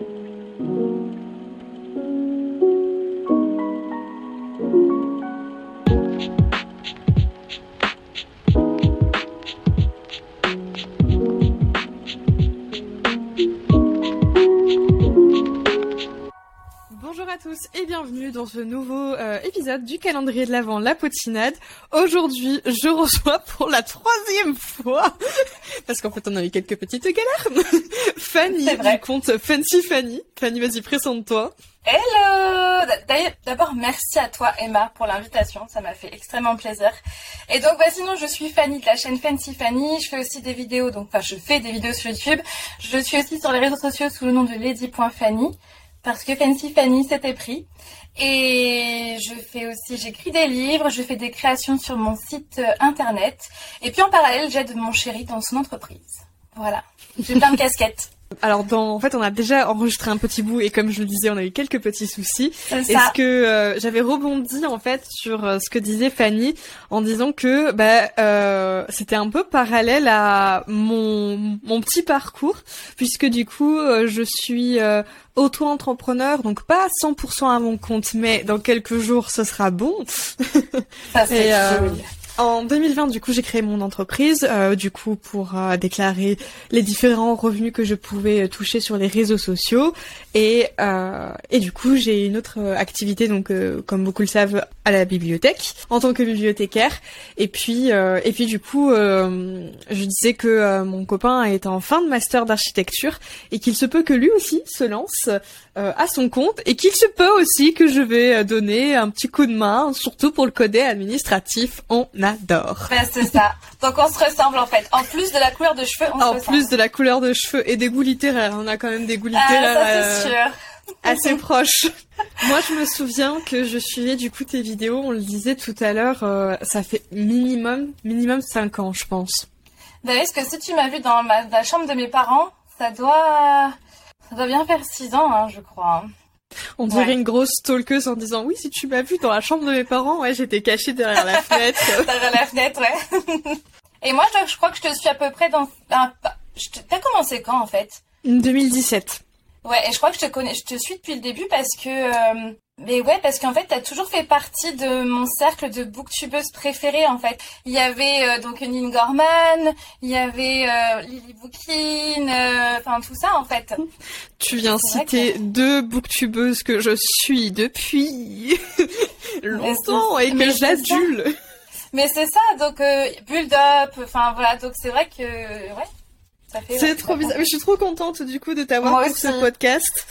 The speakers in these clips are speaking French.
et bienvenue dans ce nouveau euh, épisode du calendrier de l'Avent, la potinade. Aujourd'hui, je reçois pour la troisième fois, parce qu'en fait on a eu quelques petites galères, Fanny du compte Fancy Fanny. Fanny, vas-y, présente-toi. Hello D'abord, merci à toi Emma pour l'invitation, ça m'a fait extrêmement plaisir. Et donc, bah, sinon, je suis Fanny de la chaîne Fancy Fanny, je fais aussi des vidéos, donc, enfin, je fais des vidéos sur YouTube. Je suis aussi sur les réseaux sociaux sous le nom de Lady.Fanny parce que Fancy Fanny s'était pris. Et je fais aussi, j'écris des livres, je fais des créations sur mon site euh, internet. Et puis en parallèle, j'aide mon chéri dans son entreprise. Voilà. J'ai plein de casquettes. Alors, dans, en fait, on a déjà enregistré un petit bout et comme je le disais, on a eu quelques petits soucis. Est-ce que euh, j'avais rebondi en fait sur euh, ce que disait Fanny en disant que bah, euh, c'était un peu parallèle à mon mon petit parcours puisque du coup, je suis auto-entrepreneur, donc pas 100% à mon compte, mais dans quelques jours, ce sera bon. Ça, c'est en 2020, du coup, j'ai créé mon entreprise, euh, du coup, pour euh, déclarer les différents revenus que je pouvais euh, toucher sur les réseaux sociaux. Et, et du coup, j'ai une autre activité, donc, comme beaucoup le savent, à la bibliothèque, en tant que bibliothécaire. Et puis, et puis, du coup, je disais que mon copain est en fin de master d'architecture et qu'il se peut que lui aussi se lance à son compte et qu'il se peut aussi que je vais donner un petit coup de main, surtout pour le côté administratif. On adore. c'est ça. Donc on se ressemble en fait. En plus de la couleur de cheveux, on en se ressemble. En plus de la couleur de cheveux et des goûts littéraires. On a quand même des goûts ah, littéraires. ça c'est euh, sûr. assez proches. Moi, je me souviens que je suivais du coup tes vidéos. On le disait tout à l'heure, euh, ça fait minimum, minimum 5 ans, je pense. D'ailleurs, est-ce que si tu m'as vu dans, ma, la chambre de mes parents, ça doit, ça doit bien faire 6 ans, hein, je crois. On dirait une grosse stalkeuse en disant oui si tu m'as vu dans la chambre de mes parents ouais j'étais cachée derrière la fenêtre. Derrière la fenêtre ouais. Et moi je, crois que je te suis à peu près dans ah, bah, t'as commencé quand en fait? 2017 ouais et je crois que je te connais je te suis depuis le début parce que euh, mais ouais, parce qu'en fait, t'as toujours fait partie de mon cercle de booktubeuses préférées, en fait. Il y avait euh, donc Nine Gorman, il y avait euh, Lily Bookin, euh, enfin tout ça, en fait. Tu viens citer deux booktubeuses que je suis depuis longtemps et que j'adule. Mais c'est ça, donc Build Up, enfin voilà, donc c'est vrai que ouais. C'est trop bizarre. Mais je suis trop contente du coup de t'avoir pour ce podcast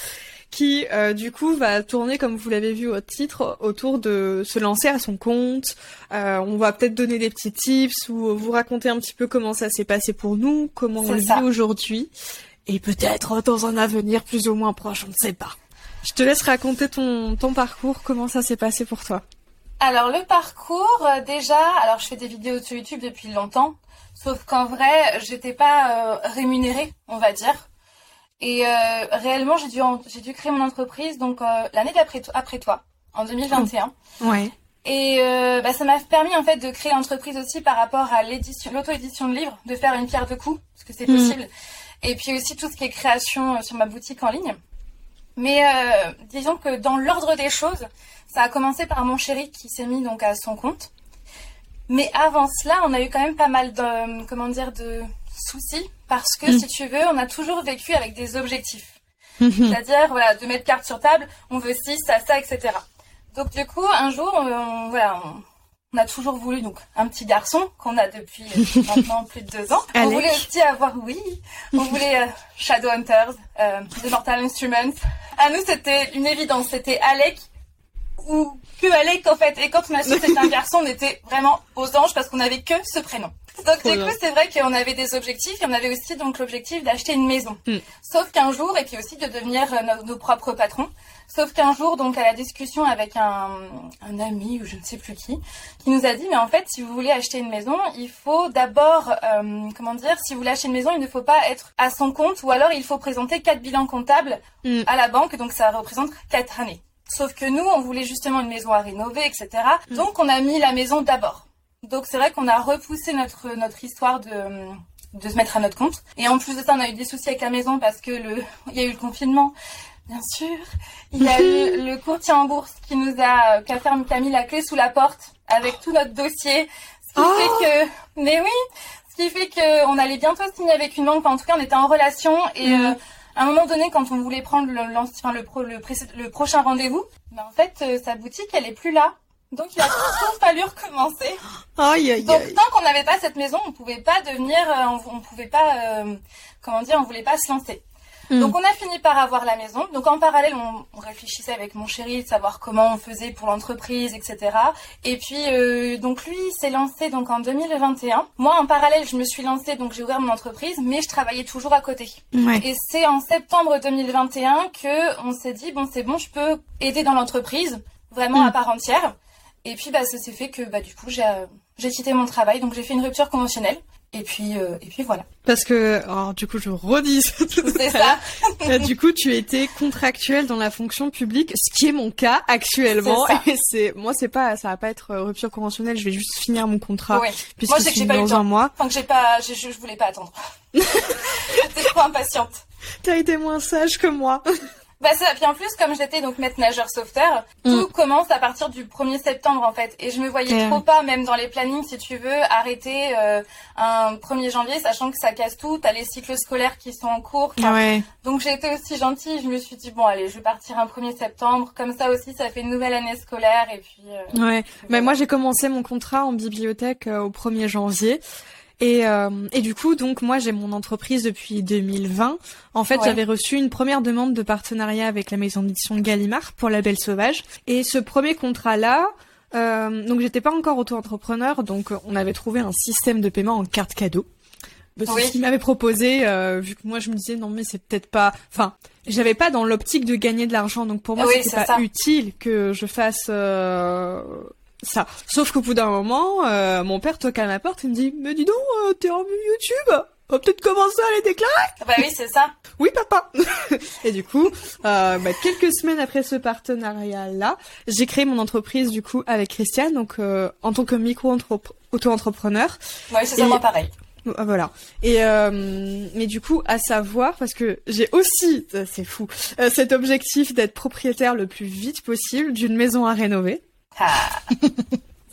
qui euh, du coup va tourner comme vous l'avez vu au titre autour de se lancer à son compte. Euh, on va peut-être donner des petits tips ou vous raconter un petit peu comment ça s'est passé pour nous, comment on le vit aujourd'hui et peut-être dans un avenir plus ou moins proche, on ne sait pas. Je te laisse raconter ton ton parcours, comment ça s'est passé pour toi. Alors le parcours euh, déjà, alors je fais des vidéos sur YouTube depuis longtemps, sauf qu'en vrai, j'étais pas rémunérée, on va dire. Et euh, réellement, j'ai dû, j'ai dû créer mon entreprise donc euh, l'année d'après après toi, en 2021. Ouais. Et euh, bah, ça m'a permis en fait de créer l'entreprise aussi par rapport à l'édition, l'auto-édition de livres, de faire une pierre de coups, parce que c'est mm. possible. Et puis aussi tout ce qui est création sur ma boutique en ligne. Mais disons que dans l'ordre des choses, ça a commencé par mon chéri qui s'est mis donc à son compte. Mais avant cela, on a eu quand même pas mal de comment dire de soucis parce que mm. si tu veux, on a toujours vécu avec des objectifs. Mm-hmm. C'est-à-dire, voilà, de mettre carte sur table, on veut ci, ça, ça, etc. Donc du coup, un jour, on, voilà, on, a toujours voulu donc un petit garçon qu'on a depuis euh, maintenant plus de deux ans. On voulait aussi avoir, oui, on voulait euh, Shadowhunters, euh, The Mortal Instruments. À nous, c'était une évidence, c'était Alec ou que Alec en fait. Et quand on a su que c'était un garçon, on était vraiment aux anges parce qu'on avait que ce prénom. Donc du coup, c'est vrai qu'on avait des objectifs et on avait aussi donc l'objectif d'acheter une maison. Mm. Sauf qu'un jour, et puis aussi de devenir euh, nos, propres patrons. Sauf qu'un jour, donc à la discussion avec un, un, ami ou je ne sais plus qui, qui nous a dit, mais en fait, si vous voulez acheter une maison, il faut d'abord, euh, comment dire, si vous voulez acheter une maison, il ne faut pas être à son compte ou alors il faut présenter quatre bilans comptables mm. à la banque, donc ça représente quatre années. Sauf que nous, on voulait justement une maison à rénover, etc. Mm. Donc on a mis la maison d'abord. Donc c'est vrai qu'on a repoussé notre notre histoire de de se mettre à notre compte. Et en plus de ça, on a eu des soucis avec la maison parce que le, il y a eu le confinement. Bien sûr. Il y a eu le courtier en bourse qui nous a, qui a, fermé, qui a mis la clé sous la porte avec tout notre dossier. Ce qui Oh. fait que, mais oui, ce qui fait que on allait bientôt signer avec une banque. Enfin, en tout cas, on était en relation et Mhm. euh, à un moment donné, quand on voulait prendre le, l'an- enfin, le, pro- le, pré- le prochain rendez-vous, ben, en fait, euh, sa boutique, elle est plus là. Donc, il a tout fallu recommencer. Aïe, aïe, Donc tant qu'on n'avait pas cette maison, on pouvait pas devenir, euh, on, on pouvait pas, euh, comment dire, on voulait pas se lancer. Mm. Donc on a fini par avoir la maison. Donc en parallèle, on, on réfléchissait avec mon chéri de savoir comment on faisait pour l'entreprise, etc. Et puis euh, donc lui s'est lancé donc en 2021. Moi en parallèle, je me suis lancée donc j'ai ouvert mon entreprise, mais je travaillais toujours à côté. Ouais. Et c'est en septembre 2021 que on s'est dit bon c'est bon, je peux aider dans l'entreprise vraiment Mm. à part entière. Et puis bah ça s'est fait que bah du coup j'ai euh, j'ai quitté mon travail, donc j'ai fait une rupture conventionnelle. Et puis euh, et puis voilà. Parce que, alors, du coup, je redis C'est ça. Euh, du coup, tu étais contractuel dans la fonction publique, ce qui est mon cas actuellement. C'est ça. Et c'est, moi, c'est pas, ça va pas être euh, rupture conventionnelle. Je vais juste finir mon contrat Oui. puisque Moi, c'est que j'ai pas eu le temps. mois. Enfin que j'ai pas, je, je, je voulais pas attendre. J'étais trop impatiente. T'as été moins sage que moi. Bah ça, puis en plus comme j'étais donc maître nageur sauveteur, tout commence à partir du 1er septembre en fait. Et je me voyais trop pas, même dans les plannings si tu veux, arrêter euh, un 1er janvier, sachant que ça casse tout, t'as les cycles scolaires qui sont en cours. Ouais. Donc j'ai été aussi gentille, je me suis dit bon allez, je vais partir un 1er septembre, comme ça aussi ça fait une nouvelle année scolaire et puis... euh, Ouais. Mais moi, j'ai commencé mon contrat en bibliothèque euh, au 1er janvier. Et, euh, et du coup, donc moi, j'ai mon entreprise depuis 2020. En fait, Ouais. j'avais reçu une première demande de partenariat avec la maison d'édition Gallimard pour La Belle Sauvage. Et ce premier contrat-là, euh, donc j'étais pas encore auto-entrepreneur, donc euh, on avait trouvé un système de paiement en carte cadeau. C'est Oui. ce qu'il m'avait proposé, euh, vu que moi je me disais non mais c'est peut-être pas, enfin j'avais pas dans l'optique de gagner de l'argent, donc pour moi Oui, c'était pas ça. utile que je fasse euh, ça. Sauf qu'au bout d'un moment, euh, mon père toque à ma porte et me dit mais dis donc euh, t'es en YouTube, on va peut-être commencer à les déclarer. Bah oui c'est ça. Oui papa. et du coup, euh, bah, quelques semaines après ce partenariat-là, j'ai créé mon entreprise du coup avec Christiane, donc euh, en tant que micro-auto-entrepreneur. Ouais c'est ça Et- moi pareil. Ah, Voilà. Et euh, mais du coup, à savoir, parce que j'ai aussi, ça, c'est fou, euh, cet objectif d'être propriétaire le plus vite possible d'une maison à rénover. Ah.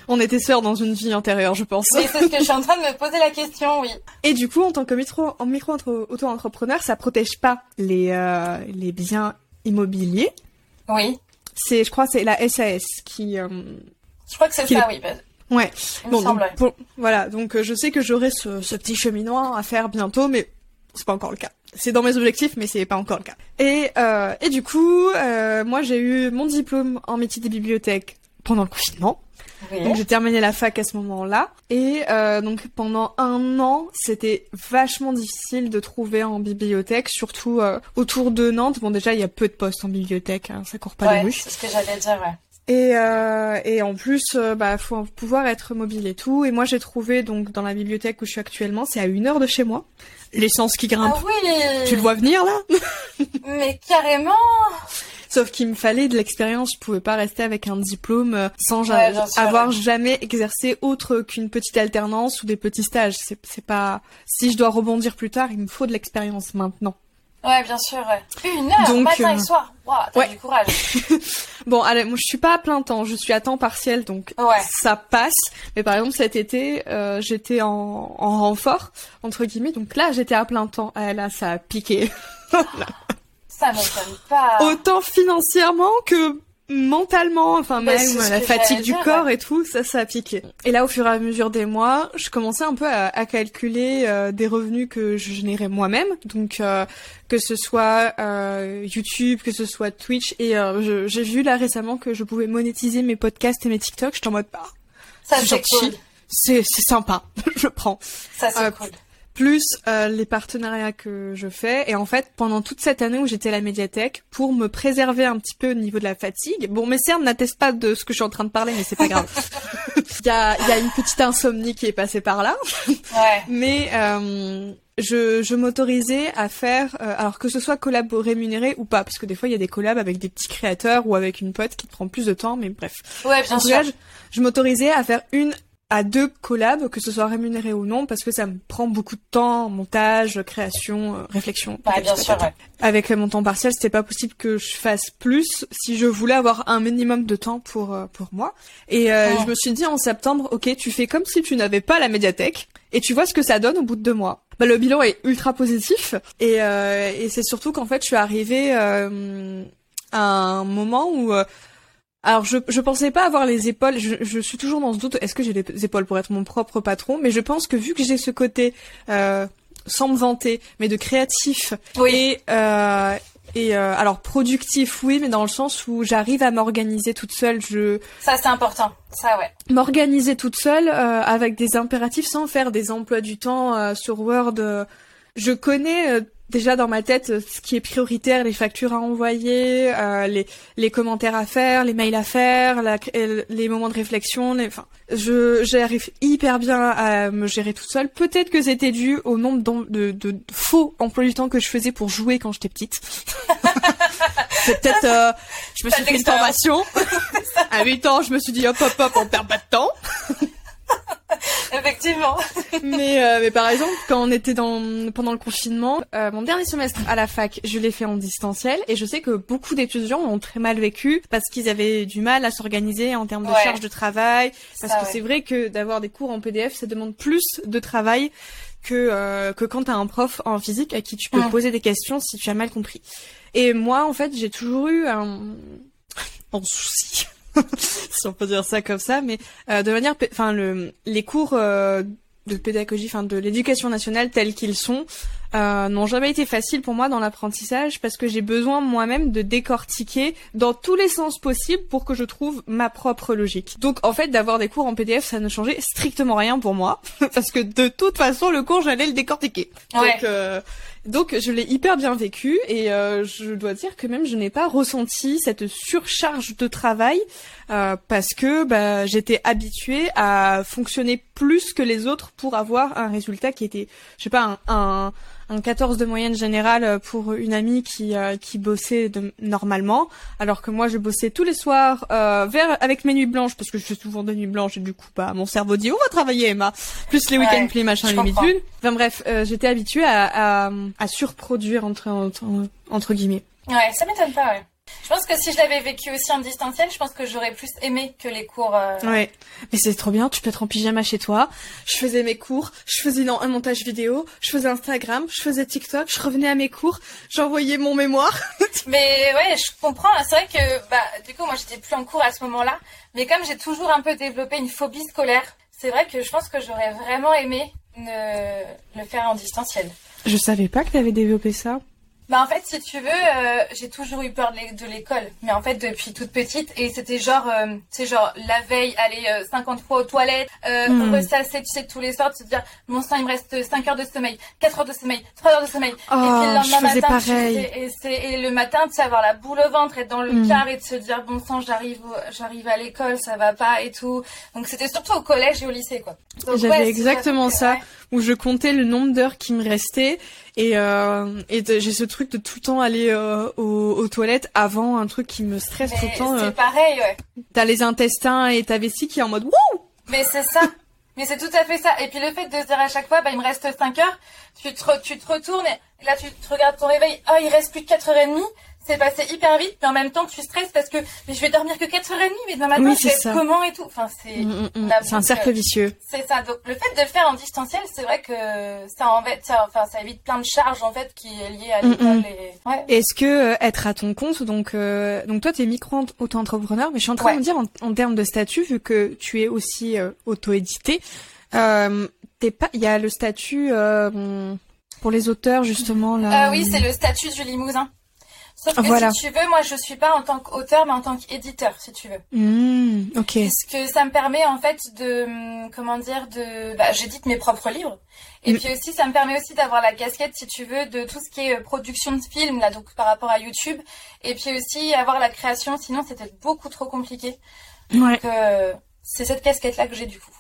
On était sœurs dans une vie antérieure, je pense. Mais c'est ce que je suis en train de me poser la question, oui. Et du coup, en tant que micro, en micro auto-entrepreneur, ça protège pas les euh, les biens immobiliers. Oui. C'est, je crois, c'est la SAS qui. euh, Je crois que c'est ça, oui. bah, Ouais. il me Bon, donc, semble. ouais. pour- voilà. Donc, euh, je sais que j'aurai ce, ce petit cheminement à faire bientôt, mais c'est pas encore le cas. C'est dans mes objectifs, mais c'est pas encore le cas. Et euh, et du coup, euh, moi, j'ai eu mon diplôme en métier des bibliothèques pendant le confinement. Oui. Donc j'ai terminé la fac à ce moment-là. Et euh, donc pendant un an, c'était vachement difficile de trouver en bibliothèque, surtout euh, autour de Nantes. Bon déjà, il y a peu de postes en bibliothèque, hein, ça court pas les Ouais, rues. c'est ce que j'allais dire, ouais. Et, euh, et en plus, bah, faut pouvoir être mobile et tout. Et moi, j'ai trouvé donc dans la bibliothèque où je suis actuellement, c'est à une heure de chez moi. L'essence qui grimpe. Ah oui Tu le vois venir là? Mais carrément Sauf qu'il me fallait de l'expérience. Je pouvais pas rester avec un diplôme euh, sans Ouais, avoir jamais exercé autre qu'une petite alternance ou des petits stages. C'est pas. Si je dois rebondir plus tard, il me faut de l'expérience maintenant. Ouais, bien sûr, ouais. Une heure, Donc, matin euh, et soir. Waouh, t'as ouais. du courage. Bon, allez, moi je suis pas à plein temps. Je suis à temps partiel, donc Ouais. ça passe. Mais par exemple cet été, euh, j'étais en, en renfort entre guillemets. Donc là, j'étais à plein temps. Ah, là, ça a piqué. Ça m'étonne pas. Autant financièrement que mentalement, enfin Bah, même la fatigue du dire, corps ouais. et tout, ça, ça a piqué. Et là, au fur et à mesure des mois, je commençais un peu à, à calculer euh, des revenus que je générais moi-même, donc euh, que ce soit euh, YouTube, que ce soit Twitch, et euh, je- j'ai vu là récemment que je pouvais monétiser mes podcasts et mes TikTok. J'étais en mode, bah, Ça, c'est cool. c'est sympa, je prends Ça, c'est cool. Plus euh, les partenariats que je fais. Et en fait, pendant toute cette année où j'étais à la médiathèque, pour me préserver un petit peu au niveau de la fatigue, bon, mes cernes n'attestent pas de ce que je suis en train de parler, mais c'est pas grave. Il y a, il y a une petite insomnie qui est passée par là, Ouais. mais euh, je, je m'autorisais à faire, euh, alors que ce soit collab rémunéré ou pas, parce que des fois il y a des collabs avec des petits créateurs ou avec une pote qui te prend plus de temps, mais bref. Ouais, bien En sûr. cas, je, je m'autorisais à faire une à deux collabs, que ce soit rémunéré ou non, parce que ça me prend beaucoup de temps, montage, création, euh, réflexion. Ouais, bien sûr. Ouais. Avec mon temps partiel, c'était pas possible que je fasse plus si je voulais avoir un minimum de temps pour euh, pour moi. Et euh, je me suis dit en septembre, ok, tu fais comme si tu n'avais pas la médiathèque et tu vois ce que ça donne au bout de deux mois. Bah, le bilan est ultra positif et, euh, et c'est surtout qu'en fait je suis arrivée euh, à un moment où euh, alors je je pensais pas avoir les épaules je, je suis toujours dans ce doute est-ce que j'ai les épaules pour être mon propre patron? Mais je pense que vu que j'ai ce côté euh, sans me vanter mais de créatif Oui. et euh, et euh, alors productif oui mais dans le sens où j'arrive à m'organiser toute seule je Ça, c'est important. Ça, ouais. m'organiser toute seule euh, avec des impératifs sans faire des emplois du temps euh, sur Word. Je connais euh, déjà dans ma tête euh, ce qui est prioritaire, les factures à envoyer, euh, les, les commentaires à faire, les mails à faire, la- euh, les moments de réflexion. Les, enfin, je j'arrive hyper bien à me gérer toute seule. Peut-être que c'était dû au nombre de, de, de faux emplois du temps que je faisais pour jouer quand j'étais petite. C'est peut-être, euh, je me suis fait une formation. à 8 ans, je me suis dit hop hop hop, on perd pas de temps. Effectivement. mais, euh, mais par exemple, quand on était dans pendant le confinement, euh, mon dernier semestre à la fac, je l'ai fait en distanciel et je sais que beaucoup d'étudiants l'ont très mal vécu parce qu'ils avaient du mal à s'organiser en termes de Ouais. charge de travail. Parce Ça, que ouais. c'est vrai que d'avoir des cours en PDF, ça demande plus de travail que euh, que quand t'as un prof en physique à qui tu peux poser des questions si tu as mal compris. Et moi, en fait, j'ai toujours eu un, un souci. si on peut dire ça comme ça, mais euh, de manière, enfin le, les cours euh, de pédagogie, enfin de l'éducation nationale tels qu'ils sont, euh, n'ont jamais été faciles pour moi dans l'apprentissage parce que j'ai besoin moi-même de décortiquer dans tous les sens possibles pour que je trouve ma propre logique. Donc en fait, d'avoir des cours en PDF, ça ne changeait strictement rien pour moi parce que de toute façon, le cours, j'allais le décortiquer. Ouais. Donc, euh, donc je l'ai hyper bien vécu et euh, je dois dire que même je n'ai pas ressenti cette surcharge de travail euh, parce que bah, j'étais habituée à fonctionner plus que les autres pour avoir un résultat qui était, je sais pas, un, un, un 14 de moyenne générale pour une amie qui euh, qui bossait de, normalement, alors que moi je bossais tous les soirs euh, vers avec mes nuits blanches parce que je fais souvent des nuits blanches et du coup bah mon cerveau dit on va travailler Emma, plus les Ouais, week-ends, plus les machins, les. Enfin bref, euh, j'étais habituée à, à, à surproduire entre, entre entre guillemets. Ouais, ça m'étonne pas, ouais. Je pense que si je l'avais vécu aussi en distanciel, je pense que j'aurais plus aimé que les cours. euh, Ouais, mais c'est trop bien, tu peux être en pyjama chez toi. Je faisais mes cours, je faisais un montage vidéo, je faisais Instagram, je faisais TikTok, je revenais à mes cours, j'envoyais mon mémoire. Mais ouais, je comprends. C'est vrai que bah du coup moi j'étais plus en cours à ce moment-là, mais comme j'ai toujours un peu développé une phobie scolaire, c'est vrai que je pense que j'aurais vraiment aimé ne... le faire en distanciel. Je savais pas que t'avais développé ça. Bah en fait, si tu veux, euh, j'ai toujours eu peur de l'é- de l'école, mais en fait depuis toute petite et c'était genre, euh, c'est genre la veille, aller euh, 50 fois aux toilettes, euh, Hmm. ressasser, tu sais, tous les soirs, de se dire, mon sang il me reste 5 heures de sommeil, 4 heures de sommeil, 3 heures de sommeil, Oh, et puis le lendemain je faisais matin, tu- pareil. et, et le matin, tu sais, avoir la boule au ventre, être dans le Hmm. car et de se dire, bon sang, j'arrive, à l'école, ça va pas et tout. Donc c'était surtout au collège et au lycée, quoi. J'avais ouais, exactement ça. ouais. où je comptais le nombre d'heures qui me restait et euh, et j'ai ce truc de tout le temps aller euh, aux, aux toilettes avant un truc qui me stresse tout le temps. c'est euh, pareil, ouais. T'as les intestins et ta vessie qui est en mode wouh Mais c'est ça. Mais c'est tout à fait ça. Et puis le fait de se dire à chaque fois, bah, il me reste 5 heures, tu te, re- tu te retournes et là tu te regardes ton réveil, oh, il reste plus que 4h30. C'est passé hyper vite, mais en même temps tu stresses parce que mais je vais dormir que 4h30, mais demain matin Oui, je vais être comment et tout. Enfin, c'est Mm, mm, mm. C'est un cercle vicieux. c'est ça. Donc le fait de le faire en distanciel, c'est vrai que ça en fait, ça, enfin, ça évite plein de charges en fait qui est liée à l'école et ouais. Est-ce que euh, être à ton compte, donc euh, donc toi t'es micro auto-entrepreneur, mais je suis en train Ouais. de me dire en, en termes de statut, vu que tu es aussi euh, auto-édité, euh, t'es pas, il y a le statut euh, pour les auteurs justement là. Euh, oui, c'est le statut du Limousin. Sauf que Voilà. si tu veux, moi je suis pas en tant qu'auteur, mais en tant qu'éditeur, si tu veux. Hmm, ok. Puisque ça me permet en fait de hum, comment dire de bah, j'édite mes propres livres et Mm. puis aussi ça me permet aussi d'avoir la casquette si tu veux de tout ce qui est euh, production de films là donc par rapport à YouTube et puis aussi avoir la création sinon c'était beaucoup trop compliqué Ouais. donc euh, c'est cette casquette là que j'ai du coup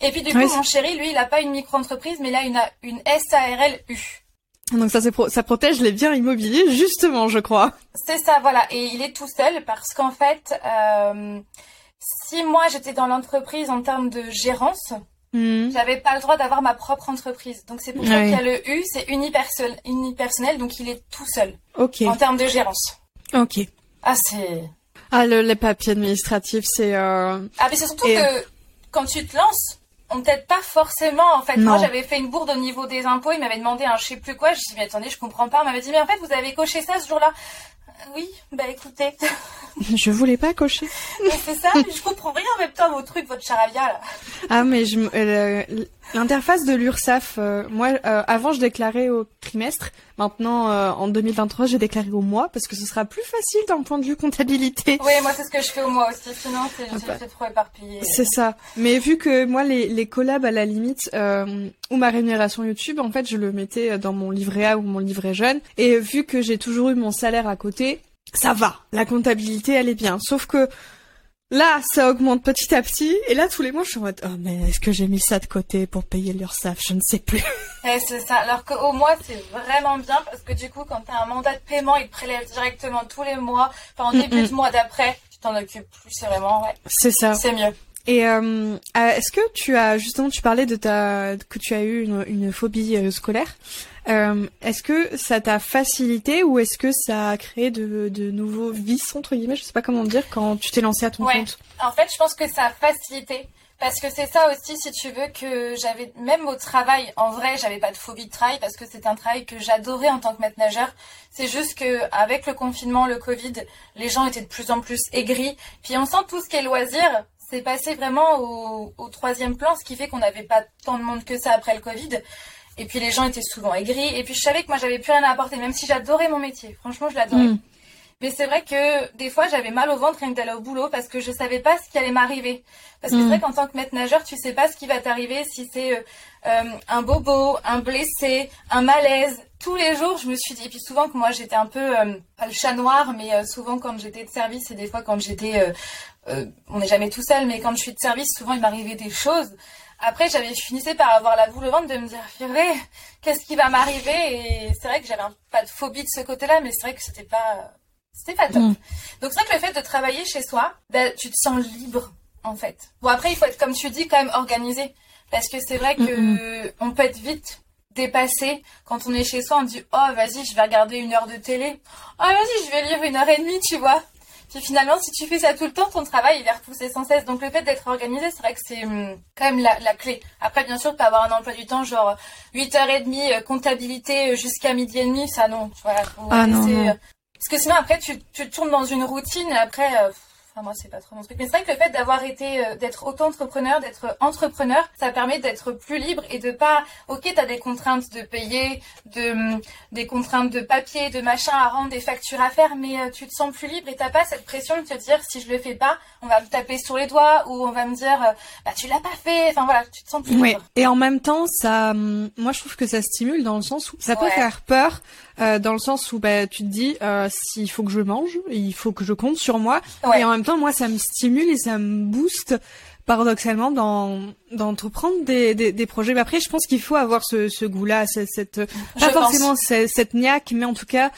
et puis du coup mon chéri lui il a pas une micro entreprise mais là il a une SARL-U Donc ça, pro- ça protège les biens immobiliers justement, je crois. C'est ça, voilà. Et il est tout seul parce qu'en fait, euh, si moi j'étais dans l'entreprise en termes de gérance, Mhm. j'avais pas le droit d'avoir ma propre entreprise. Donc c'est pour ça qu'il y a le U, c'est unipersonnel, unipersonnel, donc il est tout seul Ok, en termes de gérance. ok. Ah c'est Ah, le, les papiers administratifs, c'est... Euh... ah mais c'est surtout Et- que quand tu te lances, on t'aide pas forcément en fait. Non. Moi j'avais fait une bourde au niveau des impôts, il m'avait demandé un je sais plus quoi, je dis mais attendez, je comprends pas. On m'avait dit mais en fait vous avez coché ça ce jour-là. Euh, Oui, bah écoutez, Je voulais pas cocher. mais c'est ça, je comprends rien en même temps vos trucs, votre charabia là. Ah, mais je, euh, l'interface de l'URSSAF, euh, moi, euh, avant, je déclarais au trimestre. Maintenant, euh, en 2023, j'ai déclaré au mois parce que ce sera plus facile d'un point de vue comptabilité. Oui, moi c'est ce que je fais au mois aussi, sinon c'est Ah bah. trop éparpillé. C'est ça. Mais vu que moi, les, les collabs, à la limite, euh, ou ma rémunération YouTube, en fait, je le mettais dans mon livret A ou mon livret jeune. Et vu que j'ai toujours eu mon salaire à côté, ça va. La comptabilité, elle est bien. Sauf que là, ça augmente petit à petit. Et là, tous les mois, je suis en mode, oh, mais est-ce que j'ai mis ça de côté pour payer l'URSSAF Je ne sais plus. Ouais, c'est ça. Alors qu'au mois, c'est vraiment bien parce que du coup, quand tu as un mandat de paiement, ils te prélèvent directement tous les mois. Enfin, en début de mois d'après, tu t'en occupes plus. C'est vraiment, ouais, C'est ça. c'est mieux. Et euh, euh, est-ce que tu as justement tu parlais de ta que tu as eu une, une phobie euh, scolaire? Euh, est-ce que ça t'a facilité ou est-ce que ça a créé de, de nouveaux vices entre guillemets, je sais pas comment dire, quand tu t'es lancé à ton Ouais. compte En fait, je pense que ça a facilité. Parce que c'est ça aussi, si tu veux, que j'avais, même au travail, en vrai, j'avais pas de phobie de travail parce que c'est un travail que j'adorais en tant que maître nageur. C'est juste que, avec le confinement, le Covid, les gens étaient de plus en plus aigris. Puis on sent tout ce qui est loisir, c'est passé vraiment au, au troisième plan, ce qui fait qu'on n'avait pas tant de monde que ça après le Covid. Et puis les gens étaient souvent aigris. Et puis je savais que moi j'avais plus rien à apporter, même si j'adorais mon métier. Franchement, je l'adorais. Mm. Mais c'est vrai que des fois j'avais mal au ventre rien que d'aller au boulot parce que je savais pas ce qui allait m'arriver. Parce que Mm. c'est vrai qu'en tant que maître nageur, tu sais pas ce qui va t'arriver si c'est euh, euh, un bobo, un blessé, un malaise. Tous les jours, je me suis dit, et puis souvent que moi j'étais un peu, euh, pas le chat noir, mais souvent quand j'étais de service et des fois quand j'étais, on n'est jamais tout seul, mais quand je suis de service, souvent il m'arrivait des choses. Après, j'avais, je finissais par avoir la boule au ventre de me dire, purée, qu'est-ce qui va m'arriver? Et c'est vrai que j'avais un- pas de phobie de ce côté-là, mais c'est vrai que c'était pas, c'était pas top. Mm. Donc c'est vrai que le fait de travailler chez soi, bah, tu te sens libre en fait. Bon après il faut être comme tu dis quand même organisé parce que c'est vrai que on peut être vite dépassé quand on est chez soi on dit oh vas-y je vais regarder une heure de télé oh vas-y je vais lire une heure et demie tu vois puis finalement si tu fais ça tout le temps ton travail il est repoussé sans cesse. Donc le fait d'être organisé c'est vrai que c'est hum, quand même la, la clé. Après bien sûr tu peux avoir un emploi du temps genre 8h30 euh, comptabilité euh, jusqu'à midi et demi ça non. Voilà faut Ah, non, euh, parce que sinon après tu, tu tournes dans une routine et après euh, enfin moi c'est pas trop mon truc mais c'est vrai que le fait d'avoir été euh, d'être auto-entrepreneur d'être entrepreneur ça permet d'être plus libre et de pas ok t'as des contraintes de payer de hum, des contraintes de papier de machin à rendre des factures à faire mais euh, tu te sens plus libre et t'as pas cette pression de te dire si je le fais pas on va me taper sur les doigts ou on va me dire euh, bah tu l'as pas fait enfin voilà tu te sens plus Ouais. libre Et en même temps, ça, hum, moi je trouve que ça stimule dans le sens où ça peut Ouais. faire peur, euh, dans le sens où bah tu te dis euh, s'il faut que je mange, il faut que je compte sur moi. Ouais. Et en même temps, moi ça me stimule et ça me booste paradoxalement dans d'entreprendre des, des, des projets. Mais après, je pense qu'il faut avoir ce, ce goût-là, cette, cette Je pas pense. forcément cette, cette niaque, mais en tout cas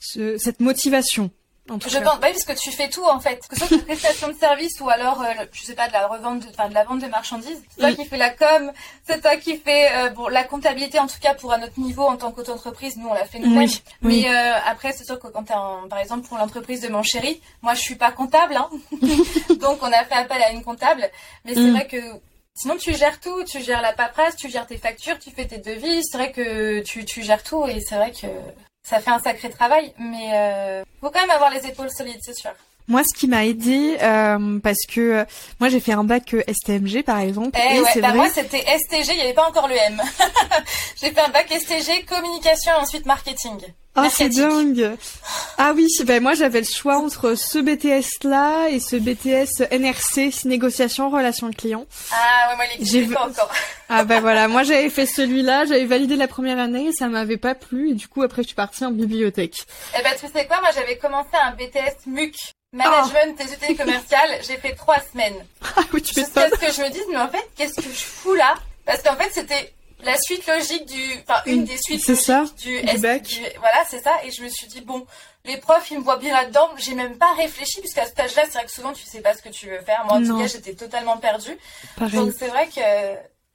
ce- cette motivation. En tout Je cas. pense, bah oui, parce que tu fais tout en fait, que ce soit une prestation de service ou alors, euh, je sais pas, de la revente, de, enfin de la vente de marchandises. C'est toi Mm. qui fais la com, c'est toi qui fais euh, bon la comptabilité en tout cas pour à notre niveau en tant qu'auto-entreprise, nous on l'a fait nous-mêmes. Oui, oui. Mais euh, après c'est sûr que quand t'es en, par exemple pour l'entreprise de mon chéri, moi je suis pas comptable, hein. donc on a fait appel à une comptable. Mais c'est Mm. vrai que Sinon, tu gères tout, tu gères la paperasse, tu gères tes factures, tu fais tes devis. C'est vrai que tu, tu gères tout et c'est vrai que ça fait un sacré travail, mais euh, faut quand même avoir les épaules solides, c'est sûr. Moi, ce qui m'a aidé, euh, parce que euh, moi j'ai fait un bac euh, STMG par exemple, Eh et ouais, bah vrai. moi c'était STG, il n'y avait pas encore le M. J'ai fait un bac STG, communication et ensuite marketing. Ah, c'est dingue. Ah oui, ben moi j'avais le choix entre ce BTS là et ce BTS NRC, négociation relation client. Ah ouais, moi J'ai pas encore. Ah ben voilà, moi j'avais fait celui-là, j'avais validé la première année et ça m'avait pas plu et du coup après je suis partie en bibliothèque. Eh ben tu sais quoi, moi j'avais commencé un BTS MUC, Management des unités commerciales, j'ai fait trois semaines. Ah oui, tu fais pas. ce que je me dise, mais en fait, qu'est-ce que je fous là? Parce qu'en fait, c'était la suite logique du, enfin une des suites C'est ça, du, du bac. du- voilà, c'est ça. Et je me suis dit bon, les profs ils me voient bien là-dedans. J'ai même pas réfléchi puisqu'à cet âge-là, c'est vrai que souvent tu sais pas ce que tu veux faire. Moi en Non. tout cas, j'étais totalement perdue. Pareil. Donc c'est vrai que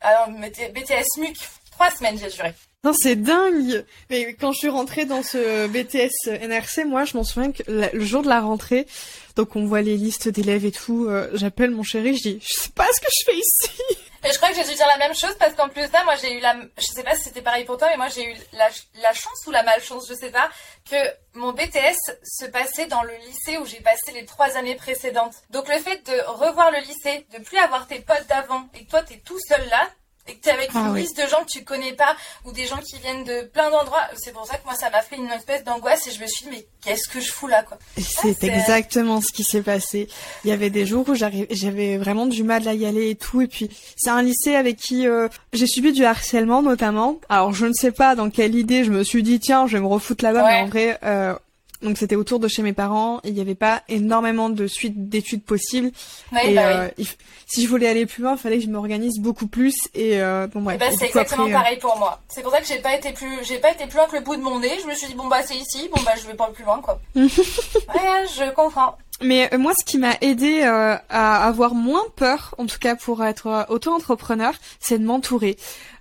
alors BT- BTS MUC, trois semaines j'ai duré. Non, c'est dingue. Mais quand je suis rentrée dans ce BTS NRC, moi, je m'en souviens que le jour de la rentrée, donc on voit les listes d'élèves et tout, euh, j'appelle mon chéri, je dis, je sais pas ce que je fais ici. Et je crois que j'ai dû dire la même chose parce qu'en plus de ça, moi j'ai eu la, je sais pas si c'était pareil pour toi, mais moi j'ai eu la, chance ou la malchance, je sais pas, que mon BTS se passait dans le lycée où j'ai passé les trois années précédentes. Donc le fait de revoir le lycée, de plus avoir tes potes d'avant et que toi t'es tout seul là, et que t'es avec Ah une oui. liste de gens que tu connais pas ou des gens qui viennent de plein d'endroits, c'est pour ça que moi ça m'a fait une espèce d'angoisse et je me suis dit mais qu'est-ce que je fous là quoi? Et c'est exactement ce qui s'est passé. Il y avait des jours où j'avais vraiment du mal à y aller et tout. Et puis c'est un lycée avec qui euh, j'ai subi du harcèlement notamment. Alors je ne sais pas dans quelle idée je me suis dit tiens je vais me refoutre là-bas, Ouais. mais en vrai. Euh, donc c'était autour de chez mes parents, il n'y avait pas énormément de suites d'études possibles. Ouais, et bah euh, si je voulais aller plus loin, il fallait que je m'organise beaucoup plus. Et euh, bon bref. Et c'est exactement après, euh, pareil pour moi. C'est pour ça que j'ai pas été plus, j'ai pas été plus loin que le bout de mon nez. Je me suis dit bon bah c'est ici, bon bah je vais pas plus loin quoi. ouais, je comprends. Mais euh, moi, ce qui m'a aidé euh, à avoir moins peur, en tout cas pour être euh, auto-entrepreneur, c'est de m'entourer.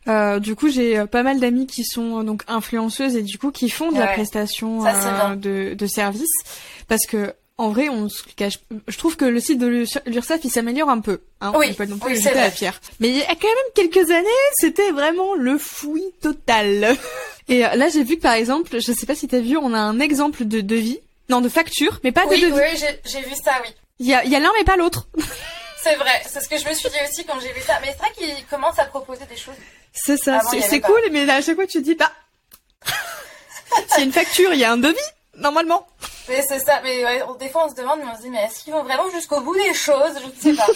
Euh, du coup, j'ai euh, pas mal d'amis qui sont donc influenceuses et du coup qui font de la Ouais. prestation Ça, euh, de, de services, parce que en vrai, on se cache. Je trouve que le site de l'Ur- l'URSSAF, il s'améliore un peu. Hein, Oui, on peut non plus oui, à la pierre. Mais il y a quand même quelques années, c'était vraiment le fouillis total. Et là, j'ai vu que par exemple, je sais pas si t'as vu, on a un exemple de devis. Non, de facture, mais pas de Oui, devis. oui, j'ai- vu ça, oui. Il y a, il y a l'un mais pas l'autre. C'est vrai, c'est ce que je me suis dit aussi quand j'ai vu ça. Mais c'est vrai qu'il commence à proposer des choses. C'est ça, c'est cool, mais là, à chaque fois tu te dis, bah, s'il y a une facture, il y a un devis, normalement. Mais c'est ça, mais ouais, on- des fois on se demande, mais on se dit, mais est-ce qu'ils vont vraiment jusqu'au bout des choses? Je ne sais pas.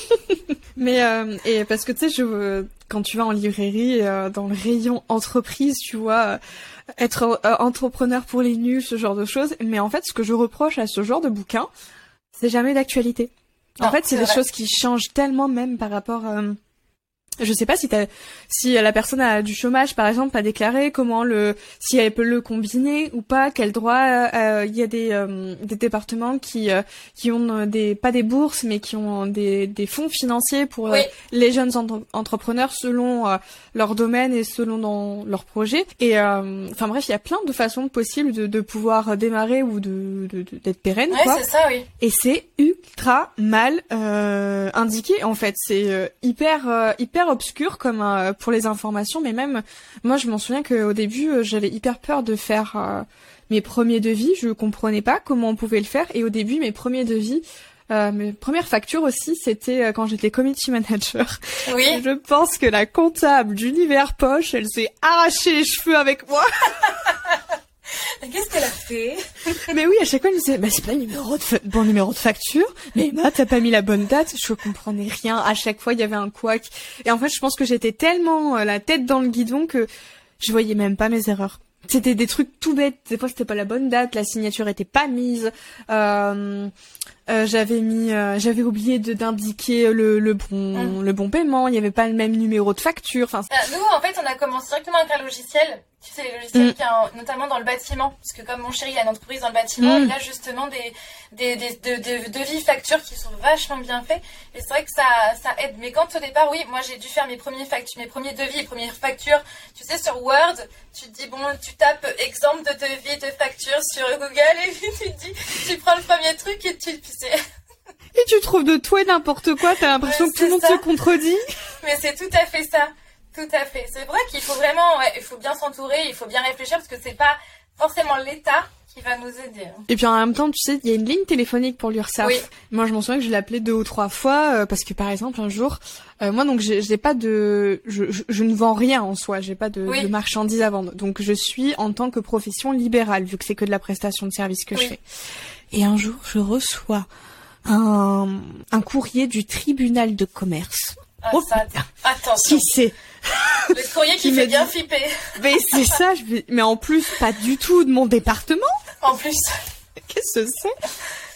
Mais, euh, et parce que tu sais, je, quand tu vas en librairie, euh, dans le rayon entreprise, tu vois, être euh, entrepreneur pour les nuls, ce genre de choses. Mais en fait, ce que je reproche à ce genre de bouquin, c'est jamais d'actualité. En Non, fait, c'est des choses qui changent tellement même par rapport. Euh, je sais pas si la personne a du chômage, par exemple, pas déclaré, comment le, si elle peut le combiner ou pas, quel droit. euh, Il y a des, euh, des départements qui, euh, qui ont euh, des, pas des bourses, mais qui ont des, des fonds financiers pour Oui. les jeunes entre- entrepreneurs selon leur domaine et selon dans leur projet. Et enfin bref, il y a plein de façons possibles de, de pouvoir démarrer ou de de- de- d'être pérenne, Ouais, c'est ça, oui. Et c'est ultra mal indiqué en fait. C'est hyper euh, hyper obscur comme euh, pour les informations, mais même moi je m'en souviens qu'au début euh, j'avais hyper peur de faire euh, mes premiers devis. Je comprenais pas comment on pouvait le faire. Et au début mes premiers devis, euh, mes premières factures aussi, c'était euh, quand j'étais community manager. Oui. Je pense que la comptable d'univers poche, elle s'est arrachée les cheveux avec moi. Qu'est-ce qu'elle a fait? Mais oui, à chaque fois, elle me disait, bah, c'est pas le numéro de, fa- bon numéro de facture. Mais bah, t'as pas mis la bonne date. Je comprenais rien. À chaque fois, il y avait un couac. Et en fait, je pense que j'étais tellement euh, la tête dans le guidon que je voyais même pas mes erreurs. C'était des trucs tout bêtes. Des fois, c'était pas la bonne date. La signature était pas mise. Euh, euh, j'avais mis, j'avais oublié d'indiquer le, le bon, Mm. le bon paiement. Il y avait pas le même numéro de facture. Enfin, Nous, en fait, on a commencé directement avec un logiciel. Tu sais, les logiciels Mm. qui notamment dans le bâtiment. Parce que comme mon chéri il a une entreprise dans le bâtiment, Mm. il a justement des, des, des de, de- devis factures qui sont vachement bien faits. Et c'est vrai que ça, ça aide. Mais quand au départ, oui, moi j'ai dû faire mes premiers factures, mes premiers devis premières factures. Tu sais, sur Word, tu te dis, bon, tu tapes exemple de devis, de facture sur Google et puis tu te dis, tu prends le premier truc et tu, c'est, et tu trouves de tout et n'importe quoi. T'as l'impression Ouais, que tout le monde se contredit. Mais c'est tout à fait ça. Tout à fait. C'est vrai qu'il faut vraiment, ouais, il faut bien s'entourer, il faut bien réfléchir parce que c'est pas forcément l'État qui va nous aider. hein. Et puis en même temps, tu sais, il y a une ligne téléphonique pour l'URSSAF. Oui. Moi, je m'en souviens que je l'ai appelée deux ou trois fois euh, parce que par exemple un jour, euh, moi donc j'ai pas de, je, je, je ne vends rien en soi, j'ai pas de, Oui. de marchandises à vendre. Donc je suis en tant que profession libérale vu que c'est que de la prestation de service que je Oui. fais. Et un jour, je reçois un, un courrier du tribunal de commerce. Ah, Oh, ça, putain. attention. Qui c'est Le courrier qui, Qui fait bien dit- flipper. Mais c'est ça, je vais... mais en plus pas du tout de mon département. En plus. Qu'est-ce que c'est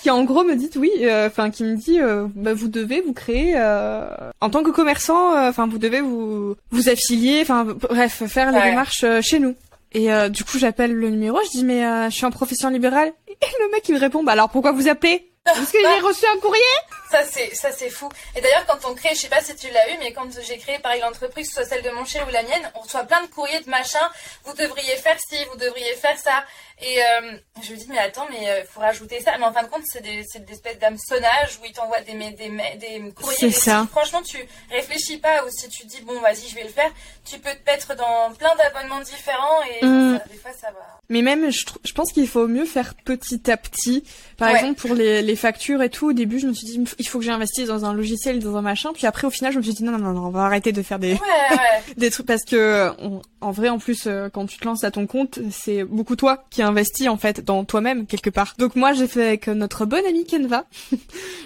qui en gros me dit oui, euh, enfin qui me dit euh, bah, vous devez vous créer euh, en tant que commerçant, enfin vous devez vous vous affilier, enfin bref faire les démarches chez nous. Et du coup j'appelle le numéro, je dis mais je suis en profession libérale et le mec il me répond bah alors pourquoi vous appelez Parce que j'ai reçu un courrier ça c'est ça c'est fou. Et d'ailleurs quand on crée, je sais pas si tu l'as eu, mais quand j'ai créé pareil l'entreprise, soit celle de mon chéri ou la mienne, on reçoit plein de courriers de machin. Vous devriez faire ci, vous devriez faire ça. Et euh, je me dis mais attends, mais euh, faut rajouter ça. Mais en fin de compte, c'est des des espèces d'hameçonnage où ils t'envoient des des des courriers. Ça. franchement, tu réfléchis pas ou si tu dis bon vas-y je vais le faire, tu peux te mettre dans plein d'abonnements différents et mm. des fois ça va. Mais même je, je pense qu'il faut mieux faire petit à petit. Par exemple pour les les factures et tout. Au début, je me suis dit il faut que j'investisse dans un logiciel, dans un machin. Puis après, au final, je me suis dit non, non, non, on va arrêter de faire des des trucs parce que en vrai, en plus, euh, quand tu te lances à ton compte, c'est beaucoup toi qui investis en fait dans toi-même quelque part. Donc moi, j'ai fait avec notre bonne amie Canva. je me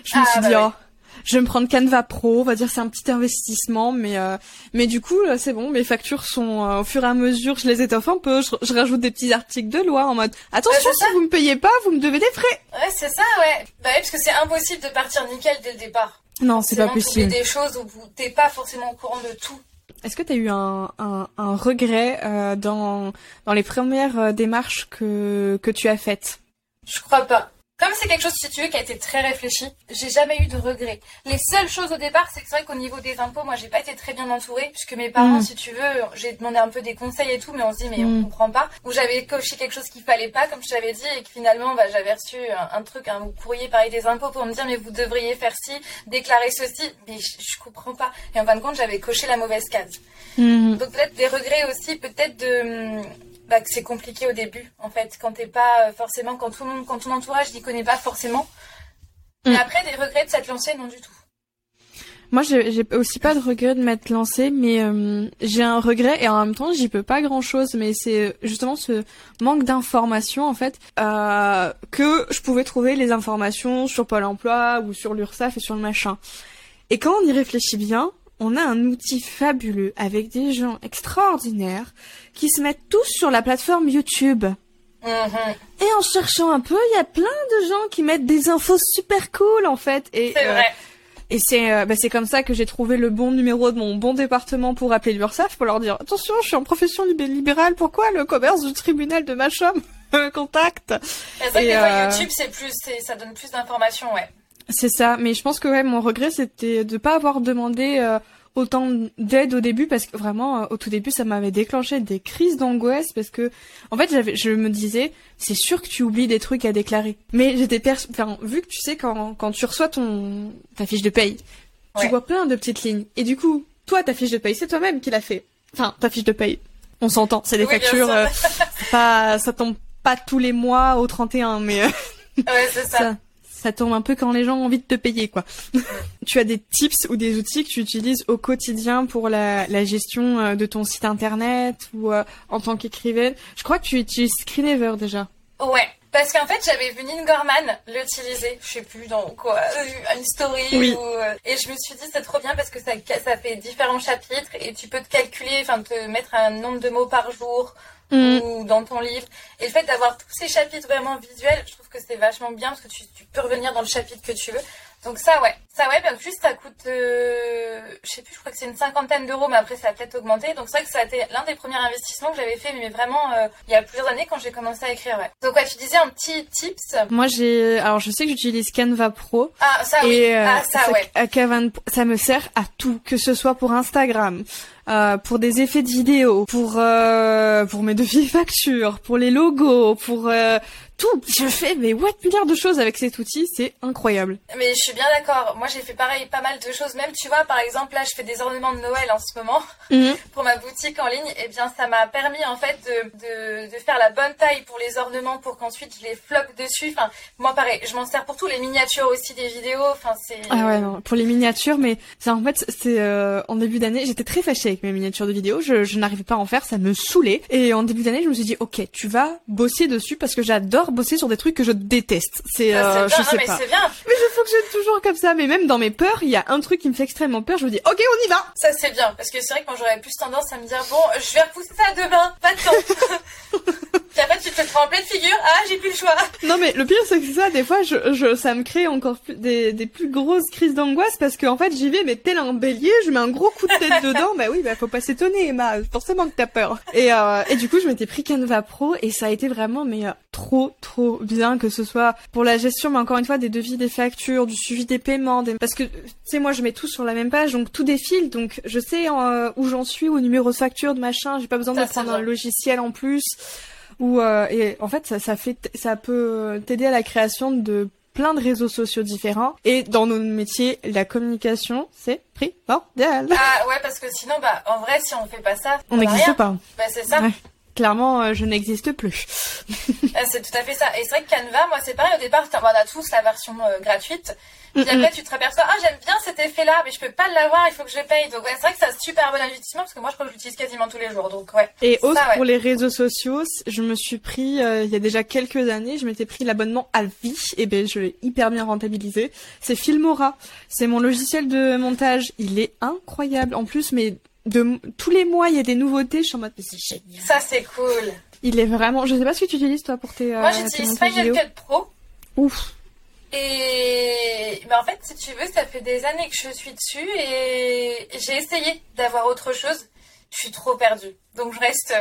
suis ah, dit bah oh je vais me prendre Canva Pro, on va dire c'est un petit investissement, mais euh, mais du coup c'est bon, mes factures sont euh, au fur et à mesure, je les étoffe un peu, je, rajoute des petits articles de loi en mode attention si vous me payez pas, vous me devez des frais. Ouais c'est ça ouais, bah oui parce que c'est impossible de partir nickel dès le départ. Non c'est pas possible. des choses où t'es pas forcément au courant de tout. Est-ce que tu as eu un, un, un regret euh, dans, dans les premières démarches que, que tu as faites? Je crois pas. Comme c'est quelque chose, si tu veux, qui a été très réfléchi, j'ai jamais eu de regrets. Les seules choses au départ, c'est que c'est vrai qu'au niveau des impôts, moi, j'ai pas été très bien entourée, puisque mes parents, mm. si tu veux, j'ai demandé un peu des conseils et tout, mais on se dit, mais on mm. comprend pas. Ou j'avais coché quelque chose qu'il fallait pas, comme je t'avais dit, et que finalement, bah, j'avais reçu un, truc, un courrier pareil des impôts pour me dire, mais vous devriez faire ci, déclarer ceci. Mais je, comprends pas. Et en fin de compte, j'avais coché la mauvaise case. Mm. Donc peut-être des regrets aussi, peut-être de bah, que c'est compliqué au début, en fait, quand t'es pas euh, forcément, quand tout le monde, quand ton entourage n'y connaît pas forcément. Mais mm. après, des regrets de s'être lancé, non du tout. Moi, j'ai aussi pas de regret de m'être lancé, mais euh, j'ai un regret et en même temps, j'y peux pas grand chose. Mais c'est justement ce manque d'informations en fait euh, que je pouvais trouver les informations sur Pôle Emploi ou sur l'URSSAF et sur le machin. Et quand on y réfléchit bien, on a un outil fabuleux avec des gens extraordinaires qui se mettent tous sur la plateforme YouTube. Mm-hmm. Et en cherchant un peu, il y a plein de gens qui mettent des infos super cool en fait. Et, c'est vrai. Euh, et c'est euh, bah, c'est comme ça que j'ai trouvé le bon numéro de mon bon département pour appeler l'URSSAF pour leur dire attention, je suis en profession libérale, pourquoi le commerce du tribunal de C'est vrai que euh, YouTube c'est plus ça donne plus d'informations, ouais. C'est ça, mais je pense que ouais, mon regret c'était de pas avoir demandé euh, autant d'aide au début parce que vraiment euh, au tout début ça m'avait déclenché des crises d'angoisse parce que en fait j'avais je me disais c'est sûr que tu oublies des trucs à déclarer. Mais j'étais enfin vu que tu sais quand quand tu reçois ton ta fiche de paye, tu vois plein de petites lignes et du coup toi ta fiche de paye c'est toi-même qui l'a fait. Enfin ta fiche de paye. On s'entend, c'est des factures euh, pas ça tombe pas tous les mois au 31 mais Ouais, c'est ça ça tombe un peu quand les gens ont envie de te payer, quoi. tu as des tips ou des outils que tu utilises au quotidien pour la, la gestion euh, de ton site internet ou euh, en tant qu'écrivaine? Je crois que tu utilises Screenaver déjà. Ouais. Parce qu'en fait, j'avais vu Nin Gorman l'utiliser, je sais plus dans quoi, euh, une story et je me suis dit c'est trop bien parce que ça ça fait différents chapitres et tu peux te calculer, enfin te mettre un nombre de mots par jour Mm. ou dans ton livre. Et le fait d'avoir tous ces chapitres vraiment visuels, je trouve que c'est vachement bien parce que tu, tu, peux revenir dans le chapitre que tu veux. Donc ça, ouais. Ça, ouais, bien juste, ça coûte, euh, je sais plus, je crois que c'est une cinquantaine d'euros, mais après, ça a peut-être augmenté. Donc c'est vrai que ça a été l'un des premiers investissements que j'avais fait, mais vraiment, euh, il y a plusieurs années quand j'ai commencé à écrire, ouais. Donc ouais, tu disais un petit tips. Moi, j'ai, alors je sais que j'utilise Canva Pro. Ah, ça, oui. Euh, ah, ça, ouais. ça me sert à tout, que ce soit pour Instagram, euh, pour des effets de vidéo, pour euh, pour mes devis factures, pour les logos, pour euh, tout. Je fais mais what milliards de choses avec cet outil, c'est incroyable. Mais je suis bien d'accord. Moi, j'ai fait pareil, pas mal de choses. Même, tu vois, par exemple, là, je fais des ornements de Noël en ce moment mhm. pour ma boutique en ligne. Et eh bien, ça m'a permis en fait de, de, de, faire la bonne taille pour les ornements pour qu'ensuite je les floque dessus. Enfin, moi, pareil, je m'en sers pour tout. Les miniatures aussi des vidéos. Enfin, c'est. Ah ouais, non, pour les miniatures, mais c'est en fait, c'est euh, en début d'année, j'étais très fâchée avec mes miniatures de vidéos. Je, je n'arrivais pas à en faire, ça me saoulait. Et en début d'année, je me suis dit, ok, tu vas bosser dessus parce que j'adore bosser sur des trucs que je déteste. C'est, euh, je sais mais pas. Bien. Mais je fonctionne toujours comme ça. Mais même dans mes peurs, il y a un truc qui me fait extrêmement peur. Je me dis, ok, on y va. Ça c'est bien parce que c'est vrai que moi j'aurais plus tendance à me dire bon, je vais repousser ça demain, pas de temps. Puis après, tu te prends en pleine figure. Ah, j'ai plus le choix. Non, mais le pire, c'est que ça, des fois, je, je, ça me crée encore plus, des, des plus grosses crises d'angoisse parce qu'en fait, j'y vais, mais tel un bélier, je mets un gros coup de tête dedans. Bah oui, bah faut pas s'étonner, Emma. Forcément que t'as peur. Et, euh, et du coup, je m'étais pris Canva Pro et ça a été vraiment, mais euh, trop, trop bien que ce soit pour la gestion, mais encore une fois, des devis, des factures, du suivi des paiements, des... parce que, tu sais, moi, je mets tout sur la même page, donc tout défile, donc je sais euh, où j'en suis, au numéro de facture de machin, j'ai pas besoin de prendre un logiciel en plus. Ou euh, et en fait ça, ça fait ça peut t'aider à la création de plein de réseaux sociaux différents et dans nos métiers la communication c'est primordial. Ah ouais parce que sinon bah en vrai si on fait pas ça on n'existe pas. Bah c'est ça. Ouais. Clairement, euh, je n'existe plus. Ah, c'est tout à fait ça. Et c'est vrai que Canva, moi, c'est pareil. Au départ, on a tous la version euh, gratuite. Puis après, tu te aperçois, ah, j'aime bien cet effet-là, mais je peux pas l'avoir, il faut que je paye. Donc, ouais, c'est vrai que c'est un super bon investissement parce que moi, je crois que je l'utilise quasiment tous les jours. Donc, ouais. Et autre pour les réseaux sociaux, je me suis pris, euh, il y a déjà quelques années, je m'étais pris l'abonnement à vie. Et ben, je l'ai hyper bien rentabilisé. C'est Filmora. C'est mon logiciel de montage. Il est incroyable. En plus, mais de tous les mois, il y a des nouveautés. Je suis en mode, mais c'est génial. Ça, c'est cool. Il est vraiment. Je sais pas ce que tu utilises toi pour tes. Moi, j'utilise Final Cut Pro. Ouf. Et mais en fait, si tu veux, ça fait des années que je suis dessus et j'ai essayé d'avoir autre chose. Je suis trop perdue. Donc je reste.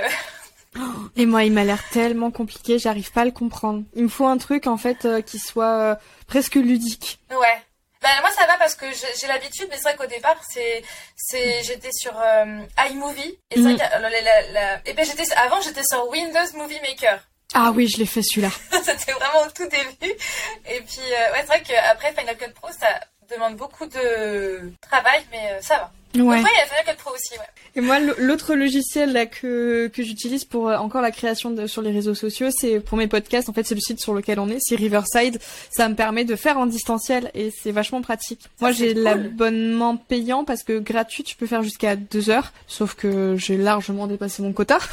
Et moi, il m'a l'air tellement compliqué, j'arrive pas à le comprendre. Il me faut un truc en fait euh, qui soit euh, presque ludique. Ouais. Ben moi ça va parce que j'ai l'habitude, mais c'est vrai qu'au départ c'est c'est j'étais sur euh, iMovie et vrai que la, la, la, et ben j'étais avant j'étais sur Windows Movie Maker. Ah oui, je l'ai fait celui-là. C'était vraiment au tout début. Et puis euh, ouais c'est vrai qu'après Final Cut Pro ça demande beaucoup de travail, mais euh, ça va. Ouais. Après, il y a Final Cut Pro aussi, ouais. Et moi, l'autre logiciel là que que j'utilise pour euh, encore la création de, sur les réseaux sociaux, c'est pour mes podcasts. En fait, c'est le site sur lequel on est, c'est Riverside. Ça me permet de faire en distanciel et c'est vachement pratique. Ça, moi, j'ai cool. l'abonnement payant parce que gratuit, tu peux faire jusqu'à deux heures. Sauf que j'ai largement dépassé mon quota.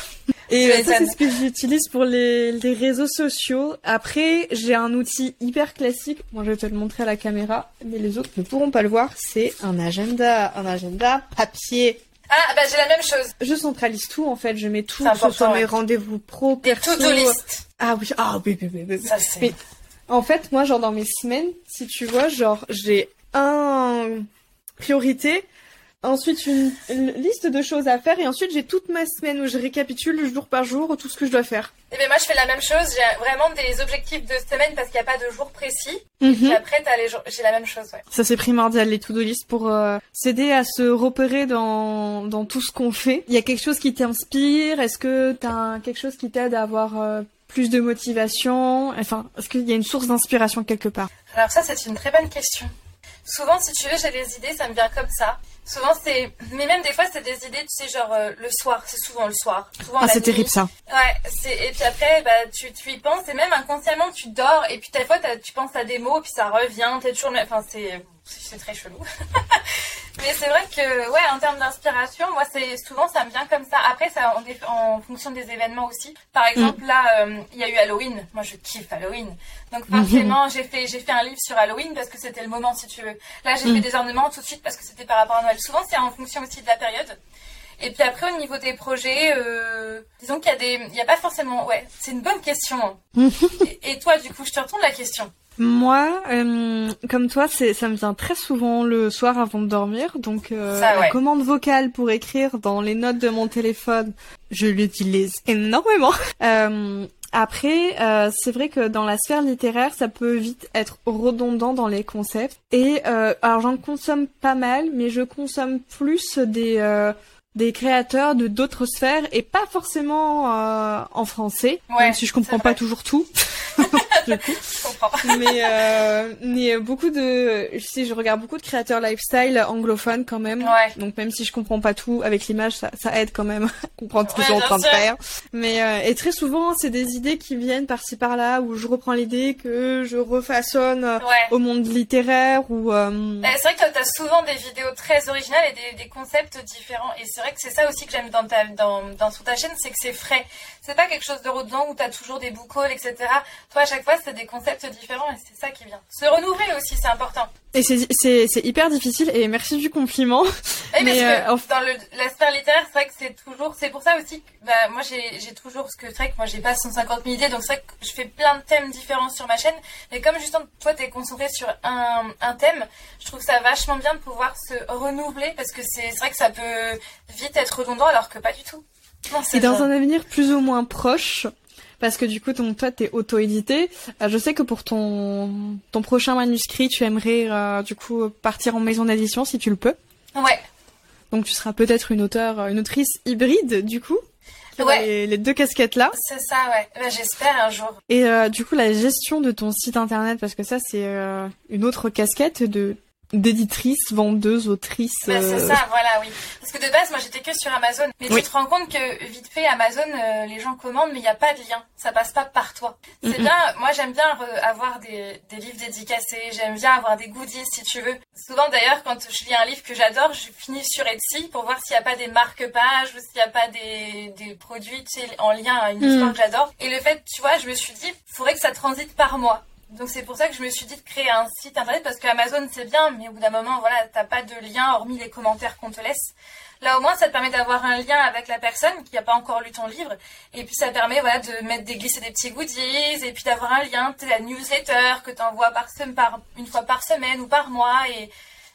Et ça, c'est ce que j'utilise pour les, les réseaux sociaux. Après, j'ai un outil hyper classique. Moi, je vais te le montrer à la caméra, mais les autres ne pourront pas le voir. C'est un agenda, un agenda papier. Ah, bah j'ai la même chose. Je centralise tout en fait, je mets tout, que ce soit mes rendez-vous pro, perso. Des to-do list. Ah oui, ah oui, oui, oui. oui. Ça c'est. Mais en fait, moi, genre dans mes semaines, si tu vois, genre j'ai un priorité, ensuite une, une, liste de choses à faire et ensuite j'ai toute ma semaine où je récapitule jour par jour tout ce que je dois faire. Et bien moi je fais la même chose, j'ai vraiment des objectifs de semaine parce qu'il n'y a pas de jour précis. Mm -hmm. Et puis après t'as les jours, j'ai la même chose. Ouais. Ça c'est primordial les to-do list pour euh, s'aider à se repérer dans dans tout ce qu'on fait. Il y a quelque chose qui t'inspire? Est-ce que t'as quelque chose qui t'aide à avoir euh, plus de motivation? Enfin, est-ce qu'il y a une source d'inspiration quelque part? Alors ça c'est une très bonne question. Souvent, si tu veux, j'ai des idées, ça me vient comme ça. Souvent, c'est. Mais même des fois, c'est des idées, tu sais, genre euh, le soir. C'est souvent le soir. Souvent, ah, c'est terrible ça. Ouais. Et puis après, bah, tu, tu y penses et même inconsciemment, tu dors. Et puis, des fois, tu penses à des mots, puis ça revient. T'es toujours. Enfin, c'est. C'est très chelou. Mais c'est vrai que, ouais, en termes d'inspiration, moi, c'est souvent ça me vient comme ça. Après, ça en, en fonction des événements aussi. Par exemple, mm. là, il euh, y a eu Halloween. Moi, je kiffe Halloween. Donc forcément, mm -hmm. j'ai fait j'ai fait un livre sur Halloween parce que c'était le moment, si tu veux. Là, j'ai mm. fait des ornements tout de suite parce que c'était par rapport à Noël. Souvent, c'est en fonction aussi de la période. Et puis après, au niveau des projets, euh, disons qu'il y a des, il y a pas forcément, ouais, c'est une bonne question. et, et toi, du coup, je te retourne la question. Moi, euh, comme toi, c'est ça me vient très souvent le soir avant de dormir. Donc euh, ça, ouais. la commande vocale pour écrire dans les notes de mon téléphone, je l'utilise énormément. euh, après, euh, c'est vrai que dans la sphère littéraire, ça peut vite être redondant dans les concepts. Et euh, alors j'en consomme pas mal, mais je consomme plus des euh, des créateurs de d'autres sphères et pas forcément euh, en français, ouais, même si je comprends pas toujours tout. je comprends. mais euh, mais beaucoup de je sais je regarde beaucoup de créateurs lifestyle anglophones quand même. Ouais. Donc même si je comprends pas tout avec l'image ça, ça aide quand même à comprendre ce qu'ils sont en train sûr. de faire. Mais euh, et très souvent c'est des idées qui viennent par-ci par-là où je reprends l'idée que je refaçonne ouais. au monde littéraire ou euh... c'est vrai que tu as souvent des vidéos très originales et des, des concepts différents et c'est vrai que c'est ça aussi que j'aime dans ta dans dans sur ta chaîne c'est que c'est frais. C'est pas quelque chose de redondant où tu as toujours des boucles etc. Toi à chaque fois c'est des concepts différents et c'est ça qui bien. Se renouveler aussi, c'est important. Et c'est hyper difficile et merci du compliment. Oui, mais parce que dans l'aspect littéraire, c'est vrai que c'est toujours, c'est pour ça aussi que bah, moi j'ai toujours, parce que c'est vrai que moi j'ai pas 150 000 idées, donc c'est vrai que je fais plein de thèmes différents sur ma chaîne. Mais comme justement toi t'es concentré sur un, un thème, je trouve ça vachement bien de pouvoir se renouveler parce que c'est vrai que ça peut vite être redondant alors que pas du tout. et dans un avenir plus ou moins proche, parce que du coup, ton, toi, t'es auto-édité. Euh, je sais que pour ton, ton prochain manuscrit, tu aimerais euh, du coup partir en maison d'édition si tu le peux. Ouais. Donc tu seras peut-être une auteure, une autrice hybride du coup. Ouais. Les, deux casquettes là. C'est ça, ouais. Bah, j'espère un jour. Et euh, du coup, la gestion de ton site internet, parce que ça, c'est une autre casquette de d'éditrice, vendeuse, autrice. Bah, c'est euh, ça, voilà, oui. Parce que de base, moi, j'étais que sur Amazon. Mais tu te rends compte que vite fait, Amazon, euh, les gens commandent, mais il n'y a pas de lien. Ça passe pas par toi. C'est bien. Moi, j'aime bien avoir des, des livres dédicacés. J'aime bien avoir des goodies, si tu veux. Souvent, d'ailleurs, quand je lis un livre que j'adore, je finis sur Etsy pour voir s'il n'y a pas des marque-pages ou s'il n'y a pas des, des produits, tu sais, en lien à une histoire mm. que j'adore. Et le fait, tu vois, je me suis dit, il faudrait que ça transite par moi. Donc c'est pour ça que je me suis dit de créer un site internet parce qu'Amazon c'est bien, mais au bout d'un moment, voilà, t'as pas de lien hormis les commentaires qu'on te laisse. Là au moins ça te permet d'avoir un lien avec la personne qui n'a pas encore lu ton livre, et puis ça permet voilà de mettre des glisser des petits goodies, et puis d'avoir un lien, la newsletter que t'envoies par, par une fois par semaine ou par mois, et,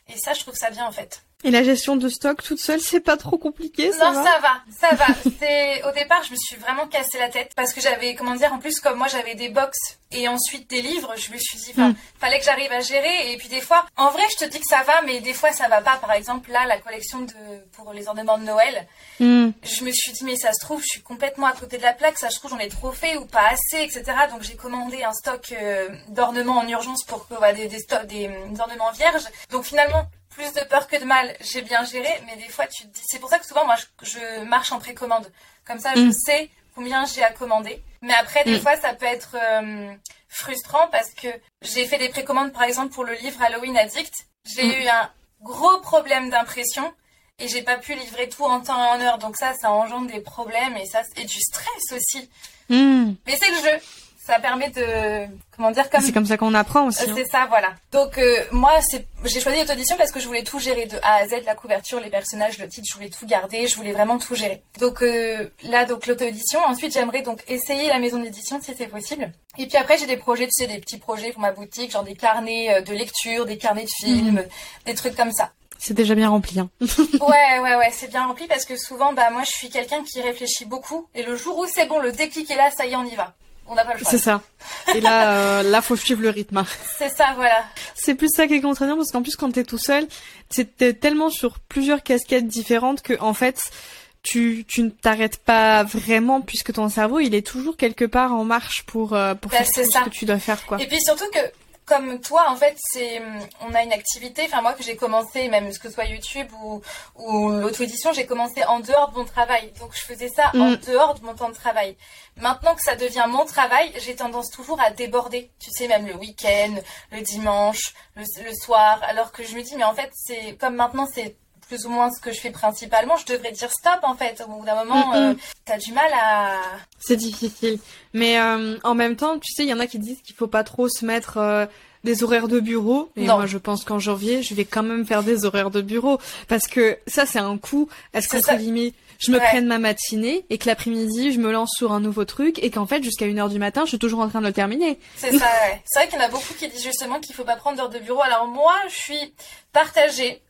et ça je trouve ça bien en fait. Et la gestion de stock toute seule, c'est pas trop compliqué, ça Non, ça va, ça va. C'est au départ, je me suis vraiment cassé la tête parce que j'avais, comment dire, en plus comme moi j'avais des box et ensuite des livres, je me suis dit, enfin, hmm. fallait que j'arrive à gérer. Et puis des fois, en vrai, je te dis que ça va, mais des fois ça va pas. Par exemple, là, la collection de pour les ornements de Noël, hmm. je me suis dit, mais ça se trouve, je suis complètement à côté de la plaque. Ça se trouve, j'en ai trop fait ou pas assez, etc. Donc j'ai commandé un stock euh, d'ornements en urgence pour que des, des, stocks, des ornements vierges. Donc finalement plus de peur que de mal. J'ai bien géré, mais des fois, tu te dis. C'est pour ça que souvent, moi, je, marche en précommande. Comme ça, je mm. sais combien j'ai à commander. Mais après, des mm. fois, ça peut être euh, frustrant parce que j'ai fait des précommandes, par exemple, pour le livre Halloween Addict. J'ai mm. eu un gros problème d'impression et j'ai pas pu livrer tout en temps et en heure. Donc ça, ça engendre des problèmes et ça et du stress aussi. Mais c'est le jeu ça permet de comment dire comme c'est comme ça qu'on apprend aussi hein. c'est ça voilà donc euh, moi c'est j'ai choisi l'auto-édition parce que je voulais tout gérer de A à Z la couverture les personnages le titre je voulais tout garder je voulais vraiment tout gérer donc euh, là donc l'auto-édition ensuite j'aimerais donc essayer la maison d'édition si c'est possible et puis après j'ai des projets tu sais des petits projets pour ma boutique genre des carnets euh, de lecture des carnets de films mhm. des trucs comme ça c'est déjà bien rempli. Hein. ouais, ouais, ouais, c'est bien rempli parce que souvent, bah, moi, je suis quelqu'un qui réfléchit beaucoup. Et le jour où c'est bon, le déclic est là, ça y est, on y va. C'est ça. Et là, euh, là, faut suivre le rythme. C'est ça, voilà. C'est plus ça qui est contraignant parce qu'en plus, quand t'es tout seul, t'es tellement sur plusieurs casquettes différentes que, en fait, tu, tu ne t'arrêtes pas vraiment puisque ton cerveau, il est toujours quelque part en marche pour, euh, pour bah, faire ce que tu dois faire, quoi. Et puis surtout que, comme toi, en fait, c'est, hum, on a une activité, enfin moi que j'ai commencé, même que ce soit YouTube ou, ou l'auto-édition, j'ai commencé en dehors de mon travail. Donc je faisais ça en mm. dehors de mon temps de travail. Maintenant que ça devient mon travail, j'ai tendance toujours à déborder. Tu sais, même le week-end, le dimanche, le, le soir. Alors que je me dis, mais en fait, c'est comme maintenant, c'est plus ou moins ce que je fais principalement, je devrais dire stop en fait. Au bout d'un moment, euh, t'as du mal à. C'est difficile. Mais euh, en même temps, tu sais, il y en a qui disent qu'il faut pas trop se mettre euh, des horaires de bureau. Et moi, je pense qu'en janvier, je vais quand même faire des horaires de bureau parce que ça, c'est un coup. Est-ce qu'entre guillemets, je me prenne ma matinée et que l'après-midi, je me lance sur un nouveau truc et qu'en fait, jusqu'à 1h du matin, je suis toujours en train de le terminer. C'est ça, ouais. C'est vrai qu'il y en a beaucoup qui disent justement qu'il faut pas prendre d'heures de bureau. Alors moi, je suis partagée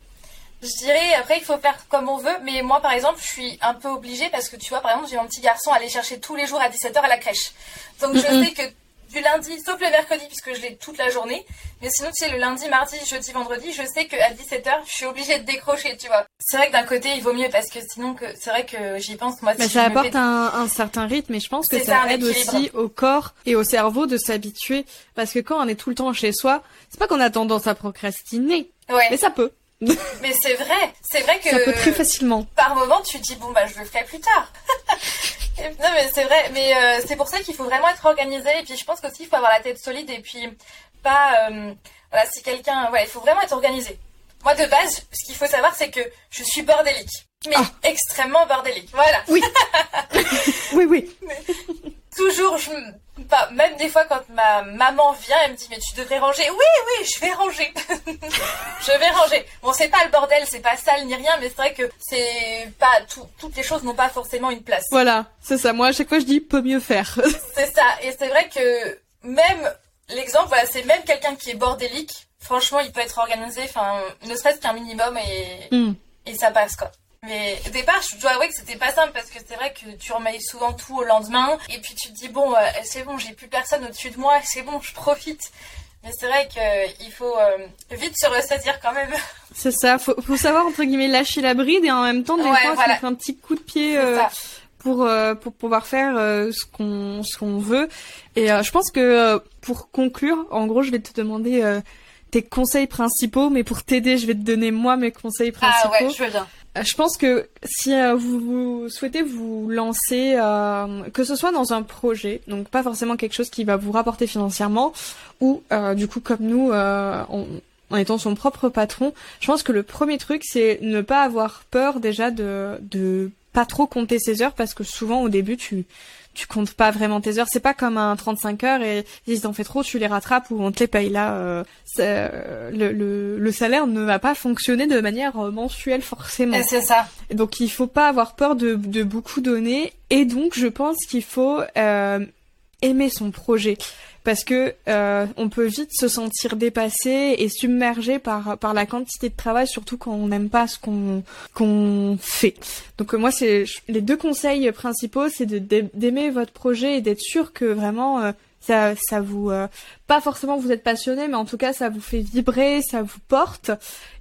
je dirais, après, il faut faire comme on veut, mais moi, par exemple, je suis un peu obligée parce que tu vois, par exemple, j'ai mon petit garçon à aller chercher tous les jours à 17h à la crèche. Donc, je sais que du lundi, sauf le mercredi, puisque je l'ai toute la journée, mais sinon, tu sais, le lundi, mardi, jeudi, vendredi, je sais qu'à 17h, je suis obligée de décrocher, tu vois. C'est vrai que d'un côté, il vaut mieux parce que sinon, que c'est vrai que j'y pense, moi, Mais ça apporte un, un, certain rythme et je pense que ça, aide aussi au corps et au cerveau de s'habituer parce que quand on est tout le temps chez soi, c'est pas qu'on a tendance à procrastiner, ouais. mais ça peut mais c'est vrai, c'est vrai que. Ça peut très facilement. Par moment, tu te dis, bon, bah, je le ferai plus tard. non, mais c'est vrai, mais euh, c'est pour ça qu'il faut vraiment être organisé. Et puis, je pense qu'aussi, il faut avoir la tête solide et puis pas. Euh, voilà, si quelqu'un. Ouais, il faut vraiment être organisé. Moi, de base, ce qu'il faut savoir, c'est que je suis bordélique. Mais ah. extrêmement bordélique. Voilà. Oui. oui, oui. toujours, je, pas, même des fois quand ma maman vient, elle me dit mais tu devrais ranger. Oui, oui, je vais ranger. je vais ranger. Bon, c'est pas le bordel, c'est pas sale ni rien, mais c'est vrai que c'est pas tout, toutes les choses n'ont pas forcément une place. Voilà, c'est ça. Moi, à chaque fois, je dis peut mieux faire. c'est ça. Et c'est vrai que même l'exemple, voilà, c'est même quelqu'un qui est bordélique. Franchement, il peut être organisé, enfin, ne serait-ce qu'un minimum et, Hmm. et ça passe quoi. Mais au départ, je dois avouer que c'était pas simple parce que c'est vrai que tu remets souvent tout au lendemain et puis tu te dis bon, euh, c'est bon, j'ai plus personne au-dessus de moi, c'est bon, je profite. Mais c'est vrai qu'il faut euh, vite se ressaisir quand même. C'est ça. Faut, faut savoir entre guillemets lâcher la bride et en même temps des Ouais, fois voilà. se un petit coup de pied. Euh, pour euh, pour pouvoir faire euh, ce qu'on ce qu'on veut et euh, je pense que euh, pour conclure en gros je vais te demander euh, tes conseils principaux mais pour t'aider je vais te donner moi mes conseils Ah principaux ouais, je veux bien. Euh, je pense que si euh, vous, souhaitez vous lancer euh, que ce soit dans un projet donc pas forcément quelque chose qui va vous rapporter financièrement ou du coup comme nous on- en étant son propre patron, je pense que le premier truc, c'est ne pas avoir peur déjà de, de pas trop compter ses heures parce que souvent au début tu tu comptes pas vraiment tes heures. C'est pas comme un 35 heures et si t'en fais trop, tu les rattrapes ou on te les paye là. euh, c'est- le, le, le salaire ne va pas fonctionner de manière euh, mensuelle forcément. Et c'est ça. Donc il faut pas avoir peur de, de beaucoup donner et donc je pense qu'il faut euh, aimer son projet parce que euh, on peut vite se sentir dépassé et submergé par par la quantité de travail surtout quand on n'aime pas ce qu'on fait. Donc moi c'est les deux conseils principaux c'est d'aimer votre projet et d'être sûr que vraiment euh, ça ça vous euh, pas forcément vous êtes passionné mais en tout cas ça vous fait vibrer, ça vous porte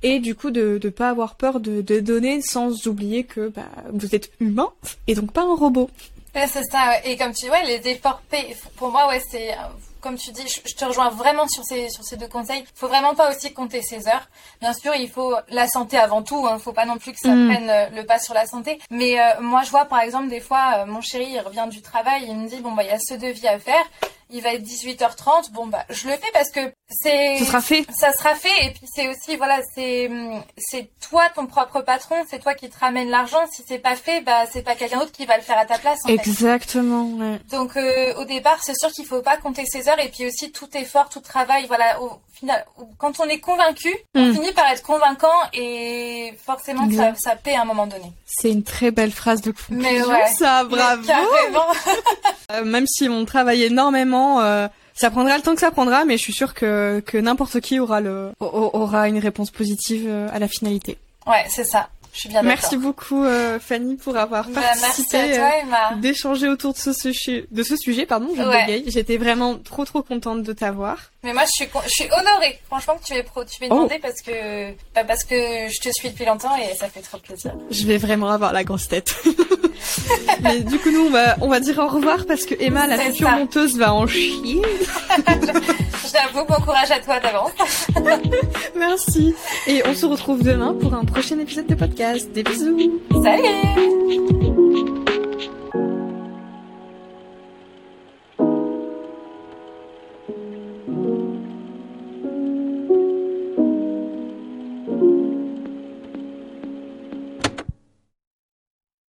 et du coup de de pas avoir peur de de donner sans oublier que bah, vous êtes humain et donc pas un robot. Ouais, c'est ça. ouais. Et comme tu dis, ouais, les efforts payés. Pour moi, ouais, c'est euh, comme tu dis, je, te rejoins vraiment sur ces sur ces deux conseils. Faut vraiment pas aussi compter ses heures. Bien sûr, il faut la santé avant tout. Hein. Faut pas non plus que ça Mm. prenne euh, le pas sur la santé. Mais euh, moi, je vois par exemple des fois, euh, mon chéri, il revient du travail, il me dit bon bah il y a ce devis à faire. Il va être 18h30. Bon bah je le fais parce que c'est Ce sera fait. ça sera fait et puis c'est aussi voilà c'est hum, c'est toi ton propre patron c'est toi qui te ramène l'argent si c'est pas fait bah c'est pas quelqu'un d'autre qui va le faire à ta place en fait. Exactement. ouais. donc euh, au départ c'est sûr qu'il faut pas compter ses heures et puis aussi tout effort tout travail voilà au final quand on est convaincu on Mm. finit par être convaincant et forcément ça, ça paie à un moment donné C'est une très belle phrase de conclusion. Mais ouais. Ça, bravo. Mais carrément Euh, même si on travaille énormément, euh, ça prendra le temps que ça prendra, mais je suis sûre que, que n'importe qui aura le au- aura une réponse positive euh, à la finalité. ouais c'est ça je suis bien Merci beaucoup euh, Fanny pour avoir Bah, participé, euh, d'échanger autour de ce sujet, de ce sujet, pardon, je Ouais. J'étais vraiment trop trop contente de t'avoir. Mais moi, je suis, con- je suis honorée, franchement, que tu m'aies pro, tu m'aies Oh. demandé parce que, bah, parce que je te suis depuis longtemps et ça fait trop plaisir. Je vais vraiment avoir la grosse tête. mais du coup nous on va on va dire au revoir parce que Emma la future ça. monteuse va en chier. J'avoue, bon courage à toi d'avance. Merci. Et on se retrouve demain pour un prochain épisode de podcast. Des bisous. Salut!